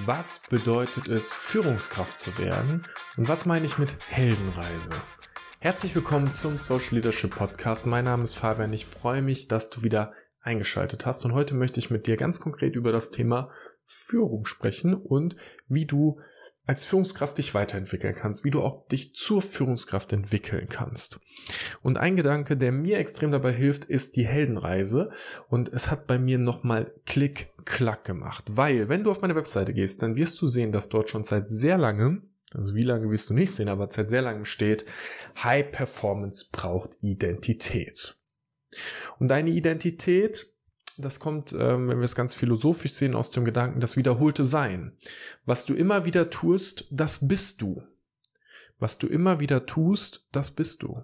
Was bedeutet es, Führungskraft zu werden? Und was meine ich mit Heldenreise? Herzlich willkommen zum Social Leadership Podcast. Mein Name ist Fabian. Ich freue mich, dass du wieder eingeschaltet hast. Und heute möchte ich mit dir ganz konkret über das Thema Führung sprechen und wie du als Führungskraft dich weiterentwickeln kannst, wie du auch dich zur Führungskraft entwickeln kannst. Und ein Gedanke, der mir extrem dabei hilft, ist die Heldenreise. Und es hat bei mir nochmal Klick, Klack gemacht. Weil, wenn du auf meine Webseite gehst, dann wirst du sehen, dass dort schon seit sehr langem, also wie lange wirst du nicht sehen, aber seit sehr langem steht, High Performance braucht Identität. Und deine Identität das kommt, ähm, wenn wir es ganz philosophisch sehen, aus dem Gedanken, das wiederholte Sein. Was du immer wieder tust, das bist du. Was du immer wieder tust, das bist du.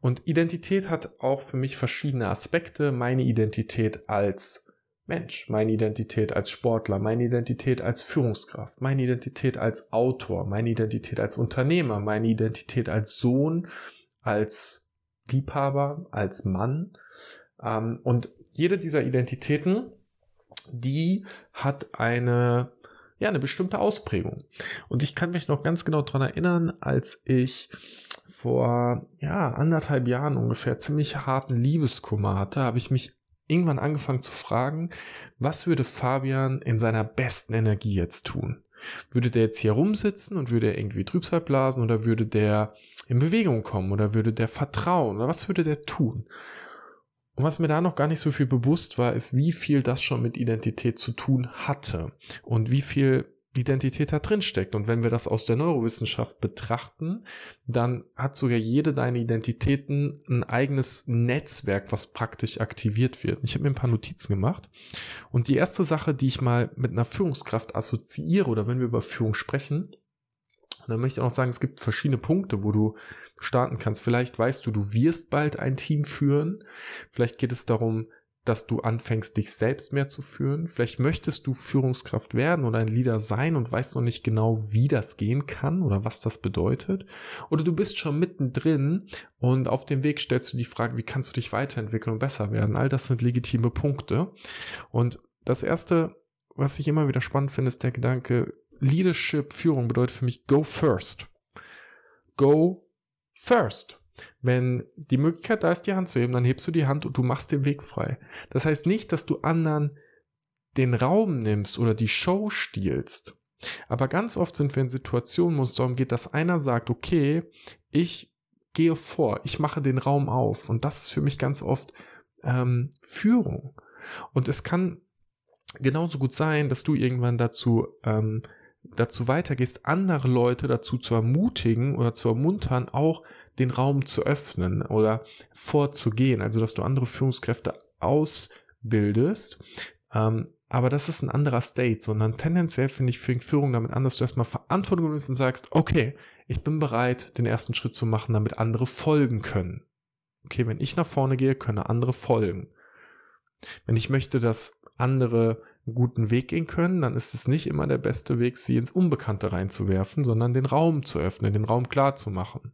Und Identität hat auch für mich verschiedene Aspekte. Meine Identität als Mensch, meine Identität als Sportler, meine Identität als Führungskraft, meine Identität als Autor, meine Identität als Unternehmer, meine Identität als Sohn, als Liebhaber, als Mann. Ähm, und jede dieser Identitäten, die hat eine, ja, eine bestimmte Ausprägung. Und ich kann mich noch ganz genau dran erinnern, als ich vor, ja, anderthalb Jahren ungefähr ziemlich harten Liebeskummer hatte, habe ich mich irgendwann angefangen zu fragen, was würde Fabian in seiner besten Energie jetzt tun? Würde der jetzt hier rumsitzen und würde er irgendwie Trübsal blasen oder würde der in Bewegung kommen oder würde der vertrauen oder was würde der tun? Und was mir da noch gar nicht so viel bewusst war, ist, wie viel das schon mit Identität zu tun hatte und wie viel Identität da drin steckt. Und wenn wir das aus der Neurowissenschaft betrachten, dann hat sogar jede deiner Identitäten ein eigenes Netzwerk, was praktisch aktiviert wird. Ich habe mir ein paar Notizen gemacht. Und die erste Sache, die ich mal mit einer Führungskraft assoziiere oder wenn wir über Führung sprechen, und dann möchte ich auch noch sagen, es gibt verschiedene Punkte, wo du starten kannst. Vielleicht weißt du, du wirst bald ein Team führen. Vielleicht geht es darum, dass du anfängst, dich selbst mehr zu führen. Vielleicht möchtest du Führungskraft werden oder ein Leader sein und weißt noch nicht genau, wie das gehen kann oder was das bedeutet. Oder du bist schon mittendrin und auf dem Weg stellst du die Frage, wie kannst du dich weiterentwickeln und besser werden. All das sind legitime Punkte. Und das erste, was ich immer wieder spannend finde, ist der Gedanke, Leadership, Führung bedeutet für mich go first. Go first. Wenn die Möglichkeit da ist, die Hand zu heben, dann hebst du die Hand und du machst den Weg frei. Das heißt nicht, dass du anderen den Raum nimmst oder die Show stiehlst. Aber ganz oft sind wir in Situationen, wo es darum geht, dass einer sagt, okay, ich gehe vor, ich mache den Raum auf. Und das ist für mich ganz oft ähm, Führung. Und es kann genauso gut sein, dass du irgendwann dazu ähm, dazu weitergehst, andere Leute dazu zu ermutigen oder zu ermuntern, auch den Raum zu öffnen oder vorzugehen. Also, dass du andere Führungskräfte ausbildest. Ähm, aber das ist ein anderer State, sondern tendenziell finde ich fängt Führung damit an, dass du erstmal Verantwortung nimmst und sagst, okay, ich bin bereit, den ersten Schritt zu machen, damit andere folgen können. Okay, wenn ich nach vorne gehe, können andere folgen. Wenn ich möchte, dass andere einen guten Weg gehen können, dann ist es nicht immer der beste Weg, sie ins Unbekannte reinzuwerfen, sondern den Raum zu öffnen, den Raum klar zu machen.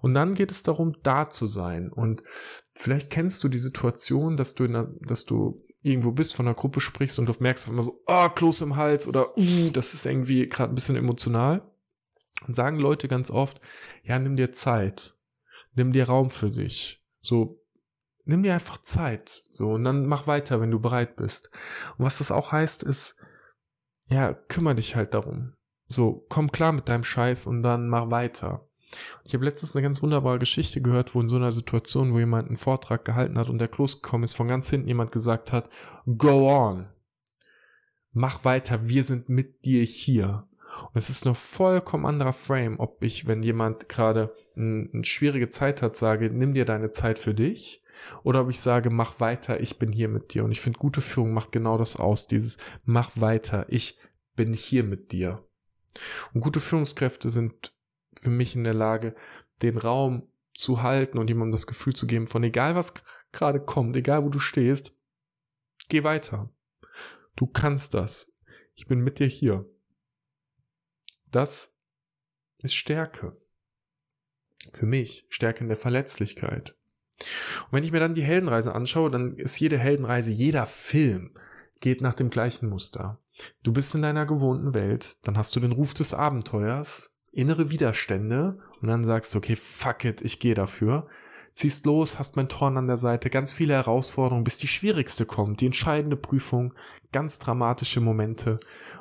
Und dann geht es darum, da zu sein. Und vielleicht kennst du die Situation, dass du, in der, dass du irgendwo bist, von einer Gruppe sprichst und du merkst immer so, ah, oh, Kloß im Hals oder, uh, das ist irgendwie gerade ein bisschen emotional. Und sagen Leute ganz oft, ja, nimm dir Zeit. Nimm dir Raum für dich. So, nimm dir einfach Zeit. So, und dann mach weiter, wenn du bereit bist. Und was das auch heißt, ist, ja, kümmere dich halt darum. So, komm klar mit deinem Scheiß und dann mach weiter. Ich habe letztens eine ganz wunderbare Geschichte gehört, wo in so einer Situation, wo jemand einen Vortrag gehalten hat und der Klos gekommen ist, von ganz hinten jemand gesagt hat, go on. Mach weiter, wir sind mit dir hier. Und es ist ein vollkommen anderer Frame, ob ich, wenn jemand gerade eine schwierige Zeit hat, sage, nimm dir deine Zeit für dich oder ob ich sage, mach weiter, ich bin hier mit dir. Und ich finde, gute Führung macht genau das aus, dieses mach weiter, ich bin hier mit dir. Und gute Führungskräfte sind für mich in der Lage, den Raum zu halten und jemandem das Gefühl zu geben, von egal was gerade kommt, egal wo du stehst, geh weiter. Du kannst das. Ich bin mit dir hier. Das ist Stärke. Für mich Stärke in der Verletzlichkeit. Und wenn ich mir dann die Heldenreise anschaue, dann ist jede Heldenreise, jeder Film geht nach dem gleichen Muster. Du bist in deiner gewohnten Welt, dann hast du den Ruf des Abenteuers, innere Widerstände und dann sagst du, okay, fuck it, ich gehe dafür. Ziehst los, hast Mentoren an der Seite, ganz viele Herausforderungen, bis die schwierigste kommt, die entscheidende Prüfung, ganz dramatische Momente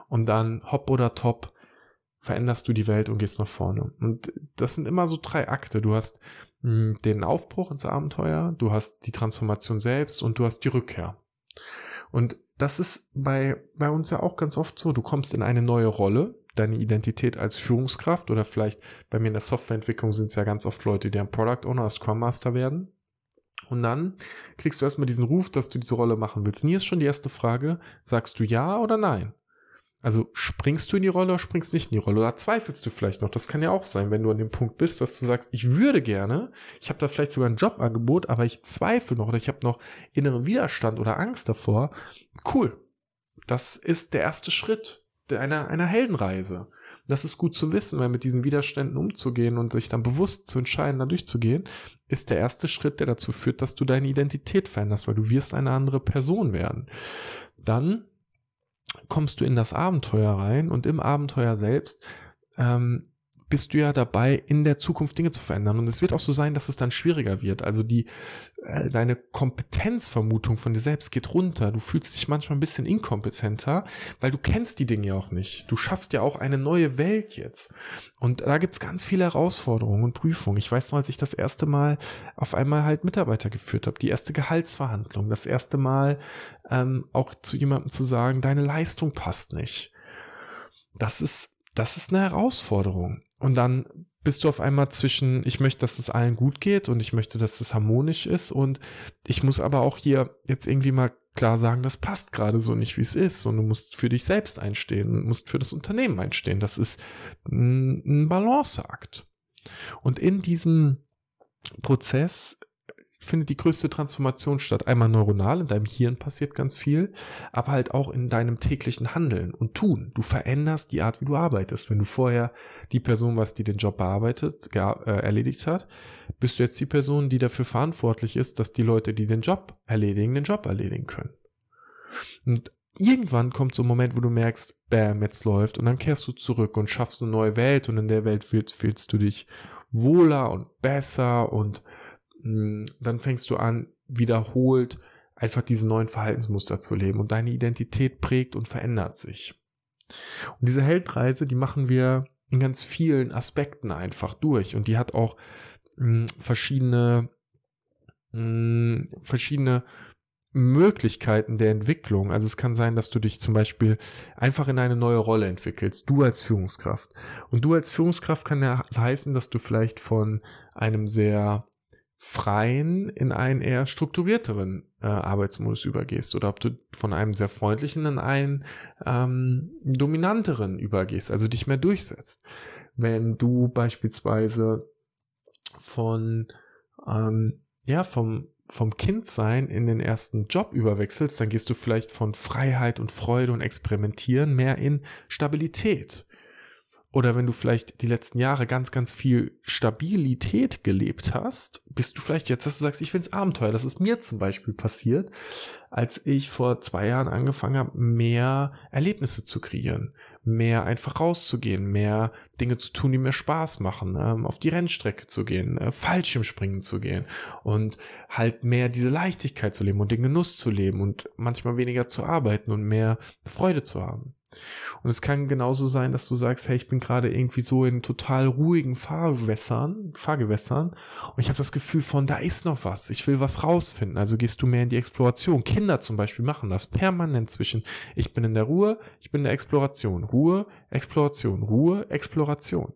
und dann hopp oder top veränderst du die Welt und gehst nach vorne. Und das sind immer so drei Akte. Du hast mh, hm, den Aufbruch ins Abenteuer, du hast die Transformation selbst und du hast die Rückkehr. Und das ist bei, bei uns ja auch ganz oft so. Du kommst in eine neue Rolle, deine Identität als Führungskraft oder vielleicht bei mir in der Softwareentwicklung sind es ja ganz oft Leute, die ein Product Owner, Scrum Master werden. Und dann kriegst du erstmal diesen Ruf, dass du diese Rolle machen willst. Nie ist schon die erste Frage, sagst du ja oder nein? Also springst du in die Rolle oder springst nicht in die Rolle? Oder zweifelst du vielleicht noch? Das kann ja auch sein, wenn du an dem Punkt bist, dass du sagst, ich würde gerne, ich habe da vielleicht sogar ein Jobangebot, aber ich zweifle noch oder ich habe noch inneren Widerstand oder Angst davor. Cool. Das ist der erste Schritt einer, einer Heldenreise. Das ist gut zu wissen, weil mit diesen Widerständen umzugehen und sich dann bewusst zu entscheiden, da durchzugehen, ist der erste Schritt, der dazu führt, dass du deine Identität veränderst, weil du wirst eine andere Person werden. Dann kommst du in das Abenteuer rein und im Abenteuer selbst ähm, bist du ja dabei, in der Zukunft Dinge zu verändern. Und es wird auch so sein, dass es dann schwieriger wird. Also die, äh, deine Kompetenzvermutung von dir selbst geht runter. Du fühlst dich manchmal ein bisschen inkompetenter, weil du kennst die Dinge ja auch nicht. Du schaffst ja auch eine neue Welt jetzt. Und da gibt's ganz viele Herausforderungen und Prüfungen. Ich weiß noch, als ich das erste Mal auf einmal halt Mitarbeiter geführt habe, die erste Gehaltsverhandlung, das erste Mal ähm, auch zu jemandem zu sagen, deine Leistung passt nicht. Das ist, das ist eine Herausforderung. Und dann bist du auf einmal zwischen, ich möchte, dass es allen gut geht und ich möchte, dass es harmonisch ist und ich muss aber auch hier jetzt irgendwie mal klar sagen, das passt gerade so nicht, wie es ist und du musst für dich selbst einstehen musst für das Unternehmen einstehen. Das ist ein Balanceakt. Und in diesem Prozess findet die größte Transformation statt. Einmal neuronal, in deinem Hirn passiert ganz viel, aber halt auch in deinem täglichen Handeln und Tun. Du veränderst die Art, wie du arbeitest. Wenn du vorher die Person warst, die den Job bearbeitet, äh, erledigt hat, bist du jetzt die Person, die dafür verantwortlich ist, dass die Leute, die den Job erledigen, den Job erledigen können. Und irgendwann kommt so ein Moment, wo du merkst, bam, jetzt läuft und dann kehrst du zurück und schaffst eine neue Welt und in der Welt fühlst du dich wohler und besser und dann fängst du an, wiederholt einfach diese neuen Verhaltensmuster zu leben und deine Identität prägt und verändert sich. Und diese Heldreise, die machen wir in ganz vielen Aspekten einfach durch und die hat auch mh, hm, verschiedene mh, hm, verschiedene Möglichkeiten der Entwicklung. Also es kann sein, dass du dich zum Beispiel einfach in eine neue Rolle entwickelst, du als Führungskraft. Und du als Führungskraft kann ja heißen, dass du vielleicht von einem sehr freien in einen eher strukturierteren äh, Arbeitsmodus übergehst oder ob du von einem sehr freundlichen in einen ähm, dominanteren übergehst, also dich mehr durchsetzt. Wenn du beispielsweise von ähm, ja vom vom Kindsein in den ersten Job überwechselst, dann gehst du vielleicht von Freiheit und Freude und Experimentieren mehr in Stabilität. Oder wenn du vielleicht die letzten Jahre ganz, ganz viel Stabilität gelebt hast, bist du vielleicht jetzt, dass du sagst, ich find's Abenteuer. Das ist mir zum Beispiel passiert, als ich vor zwei Jahren angefangen habe, mehr Erlebnisse zu kreieren, mehr einfach rauszugehen, mehr Dinge zu tun, die mir Spaß machen, ähm, auf die Rennstrecke zu gehen, äh, Fallschirmspringen zu gehen und halt mehr diese Leichtigkeit zu leben und den Genuss zu leben und manchmal weniger zu arbeiten und mehr Freude zu haben. Und es kann genauso sein, dass du sagst, hey, ich bin gerade irgendwie so in total ruhigen Fahrgewässern, Fahrgewässern und ich habe das Gefühl von, da ist noch was, ich will was rausfinden. Also gehst du mehr in die Exploration. Kinder zum Beispiel machen das permanent zwischen, ich bin in der Ruhe, ich bin in der Exploration. Ruhe, Exploration, Ruhe, Exploration.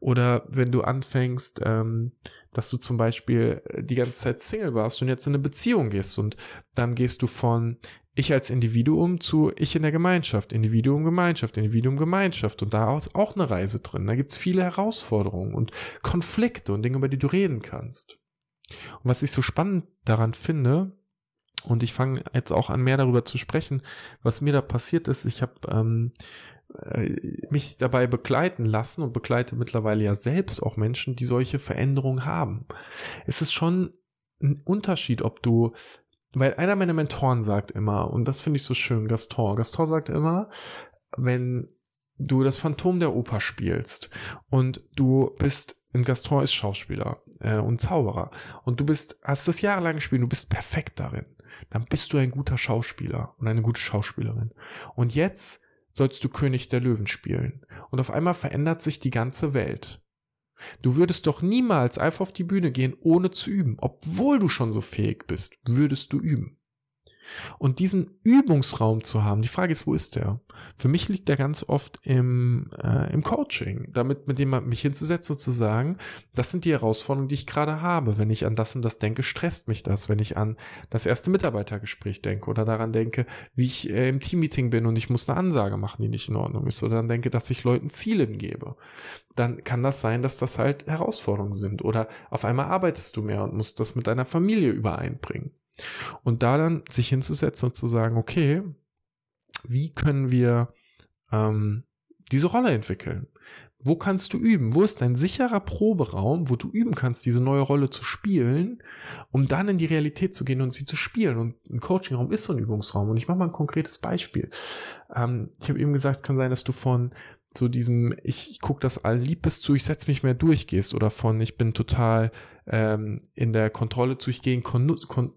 Oder wenn du anfängst, ähm, dass du zum Beispiel die ganze Zeit Single warst und jetzt in eine Beziehung gehst und dann gehst du von ich als Individuum zu ich in der Gemeinschaft, Individuum, Gemeinschaft, Individuum, Gemeinschaft. Und da ist auch eine Reise drin. Da gibt es viele Herausforderungen und Konflikte und Dinge, über die du reden kannst. Und was ich so spannend daran finde, und ich fange jetzt auch an, mehr darüber zu sprechen, was mir da passiert ist. Ich habe ähm, äh, mich dabei begleiten lassen und begleite mittlerweile ja selbst auch Menschen, die solche Veränderungen haben. Es ist schon ein Unterschied, ob du weil einer meiner Mentoren sagt immer, und das finde ich so schön, Gaston, Gaston sagt immer, wenn du das Phantom der Oper spielst und du bist, und Gaston ist Schauspieler äh, und Zauberer und du bist, hast das jahrelang gespielt, du bist perfekt darin, dann bist du ein guter Schauspieler und eine gute Schauspielerin. Und jetzt sollst du König der Löwen spielen. Und auf einmal verändert sich die ganze Welt. Du würdest doch niemals einfach auf die Bühne gehen, ohne zu üben. Obwohl du schon so fähig bist, würdest du üben. Und diesen Übungsraum zu haben, die Frage ist, wo ist der? Für mich liegt der ganz oft im, äh, im Coaching, damit mit dem mich hinzusetzen sozusagen, das sind die Herausforderungen, die ich gerade habe. Wenn ich an das und das denke, stresst mich das. Wenn ich an das erste Mitarbeitergespräch denke oder daran denke, wie ich äh, im Teammeeting bin und ich muss eine Ansage machen, die nicht in Ordnung ist, oder dann denke, dass ich Leuten Ziele gebe, dann kann das sein, dass das halt Herausforderungen sind. Oder auf einmal arbeitest du mehr und musst das mit deiner Familie übereinbringen. Und da dann sich hinzusetzen und zu sagen, okay, wie können wir ähm, diese Rolle entwickeln? Wo kannst du üben? Wo ist ein sicherer Proberaum, wo du üben kannst, diese neue Rolle zu spielen, um dann in die Realität zu gehen und sie zu spielen? Und ein Coachingraum ist so ein Übungsraum. Und ich mache mal ein konkretes Beispiel. Ähm, ich habe eben gesagt, es kann sein, dass du von so diesem, ich, ich gucke das all lieb bis zu, ich setze mich mehr durch gehst oder von, ich bin total ähm, in der Kontrolle zu, ich gehe in,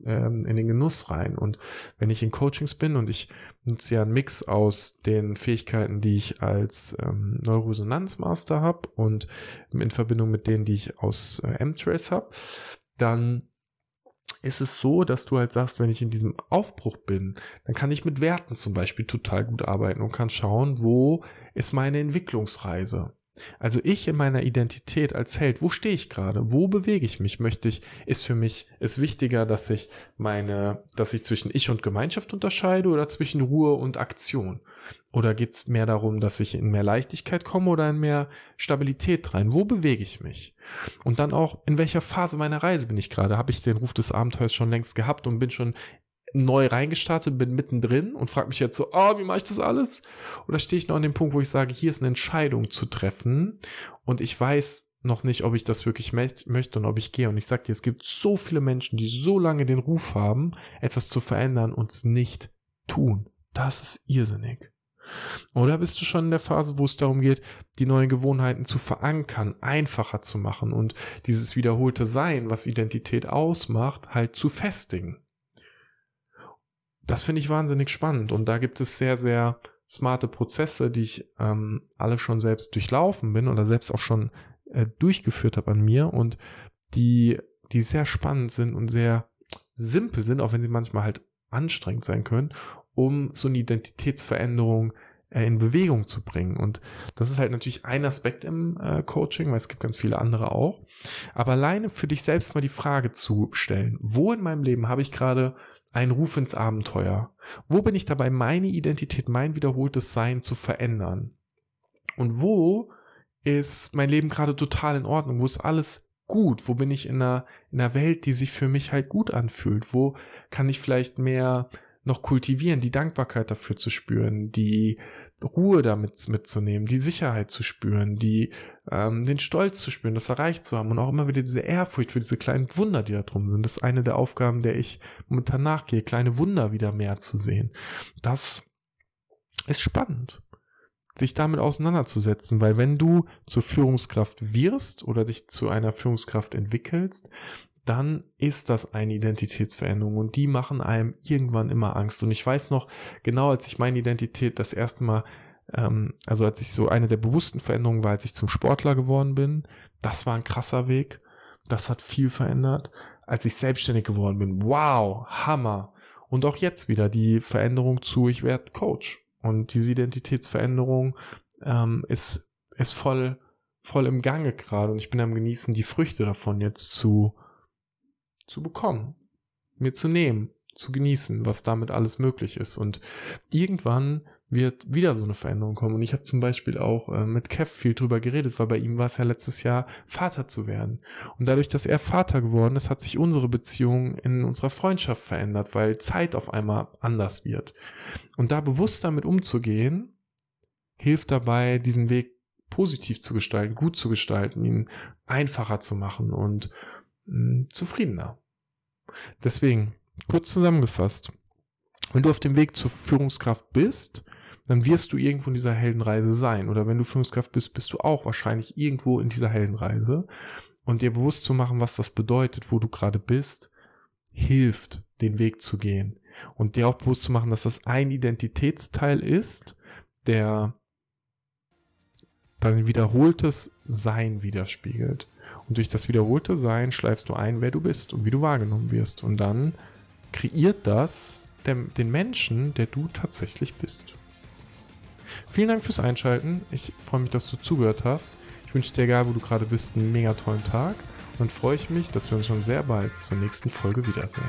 ähm, in den Genuss rein. Und wenn ich in Coachings bin und ich nutze ja einen Mix aus den Fähigkeiten, die ich als ähm, Neuroresonanzmaster habe und in Verbindung mit denen, die ich aus äh, M-Trace habe, dann ist es so, dass du halt sagst, wenn ich in diesem Aufbruch bin, dann kann ich mit Werten zum Beispiel total gut arbeiten und kann schauen, wo ist meine Entwicklungsreise. Also ich in meiner Identität als Held, wo stehe ich gerade? Wo bewege ich mich? Möchte ich, ist für mich, ist wichtiger, dass ich meine, dass ich zwischen Ich und Gemeinschaft unterscheide oder zwischen Ruhe und Aktion? Oder geht es mehr darum, dass ich in mehr Leichtigkeit komme oder in mehr Stabilität rein? Wo bewege ich mich? Und dann auch, in welcher Phase meiner Reise bin ich gerade? Habe ich den Ruf des Abenteuers schon längst gehabt und bin schon neu reingestartet, bin mittendrin und frage mich jetzt so, oh, wie mache ich das alles? Oder stehe ich noch an dem Punkt, wo ich sage, hier ist eine Entscheidung zu treffen und ich weiß noch nicht, ob ich das wirklich möchte und ob ich gehe. Und ich sage dir, es gibt so viele Menschen, die so lange den Ruf haben, etwas zu verändern und es nicht tun. Das ist irrsinnig. Oder bist du schon in der Phase, wo es darum geht, die neuen Gewohnheiten zu verankern, einfacher zu machen und dieses wiederholte Sein, was Identität ausmacht, halt zu festigen? Das finde ich wahnsinnig spannend. Und da gibt es sehr, sehr smarte Prozesse, die ich ähm, alle schon selbst durchlaufen bin oder selbst auch schon äh, durchgeführt habe an mir und die, die sehr spannend sind und sehr simpel sind, auch wenn sie manchmal halt anstrengend sein können, um so eine Identitätsveränderung äh, in Bewegung zu bringen. Und das ist halt natürlich ein Aspekt im äh, Coaching, weil es gibt ganz viele andere auch. Aber alleine für dich selbst mal die Frage zu stellen, wo in meinem Leben habe ich gerade ein Ruf ins Abenteuer. Wo bin ich dabei, meine Identität, mein wiederholtes Sein zu verändern? Und wo ist mein Leben gerade total in Ordnung? Wo ist alles gut? Wo bin ich in einer, in einer Welt, die sich für mich halt gut anfühlt? Wo kann ich vielleicht mehr noch kultivieren, die Dankbarkeit dafür zu spüren, die Ruhe damit mitzunehmen, die Sicherheit zu spüren, die ähm, den Stolz zu spüren, das erreicht zu haben und auch immer wieder diese Ehrfurcht für diese kleinen Wunder, die da drum sind. Das ist eine der Aufgaben, der ich momentan nachgehe, kleine Wunder wieder mehr zu sehen. Das ist spannend, sich damit auseinanderzusetzen, weil wenn du zur Führungskraft wirst oder dich zu einer Führungskraft entwickelst, dann ist das eine Identitätsveränderung und die machen einem irgendwann immer Angst. Und ich weiß noch genau, als ich meine Identität das erste Mal, ähm, also als ich so eine der bewussten Veränderungen war, als ich zum Sportler geworden bin, das war ein krasser Weg. Das hat viel verändert. Als ich selbstständig geworden bin, wow, Hammer. Und auch jetzt wieder die Veränderung zu, ich werde Coach. Und diese Identitätsveränderung ähm, ist, ist voll, voll im Gange gerade. Und ich bin am Genießen, die Früchte davon jetzt zu, zu bekommen, mir zu nehmen, zu genießen, was damit alles möglich ist. Und irgendwann wird wieder so eine Veränderung kommen. Und ich habe zum Beispiel auch äh, mit Kev viel drüber geredet, weil bei ihm war es ja letztes Jahr, Vater zu werden. Und dadurch, dass er Vater geworden ist, hat sich unsere Beziehung in unserer Freundschaft verändert, weil Zeit auf einmal anders wird. Und da bewusst damit umzugehen, hilft dabei, diesen Weg positiv zu gestalten, gut zu gestalten, ihn einfacher zu machen und mh, hm, zufriedener. Deswegen, kurz zusammengefasst, wenn du auf dem Weg zur Führungskraft bist, dann wirst du irgendwo in dieser Heldenreise sein. Oder wenn du Führungskraft bist, bist du auch wahrscheinlich irgendwo in dieser Heldenreise. Und dir bewusst zu machen, was das bedeutet, wo du gerade bist, hilft, den Weg zu gehen. Und dir auch bewusst zu machen, dass das ein Identitätsteil ist, der dein wiederholtes Sein widerspiegelt. Und durch das wiederholte Sein schleifst du ein, wer du bist und wie du wahrgenommen wirst. Und dann kreiert das den Menschen, der du tatsächlich bist. Vielen Dank fürs Einschalten. Ich freue mich, dass du zugehört hast. Ich wünsche dir, egal wo du gerade bist, einen mega tollen Tag und freue ich mich, dass wir uns schon sehr bald zur nächsten Folge wiedersehen.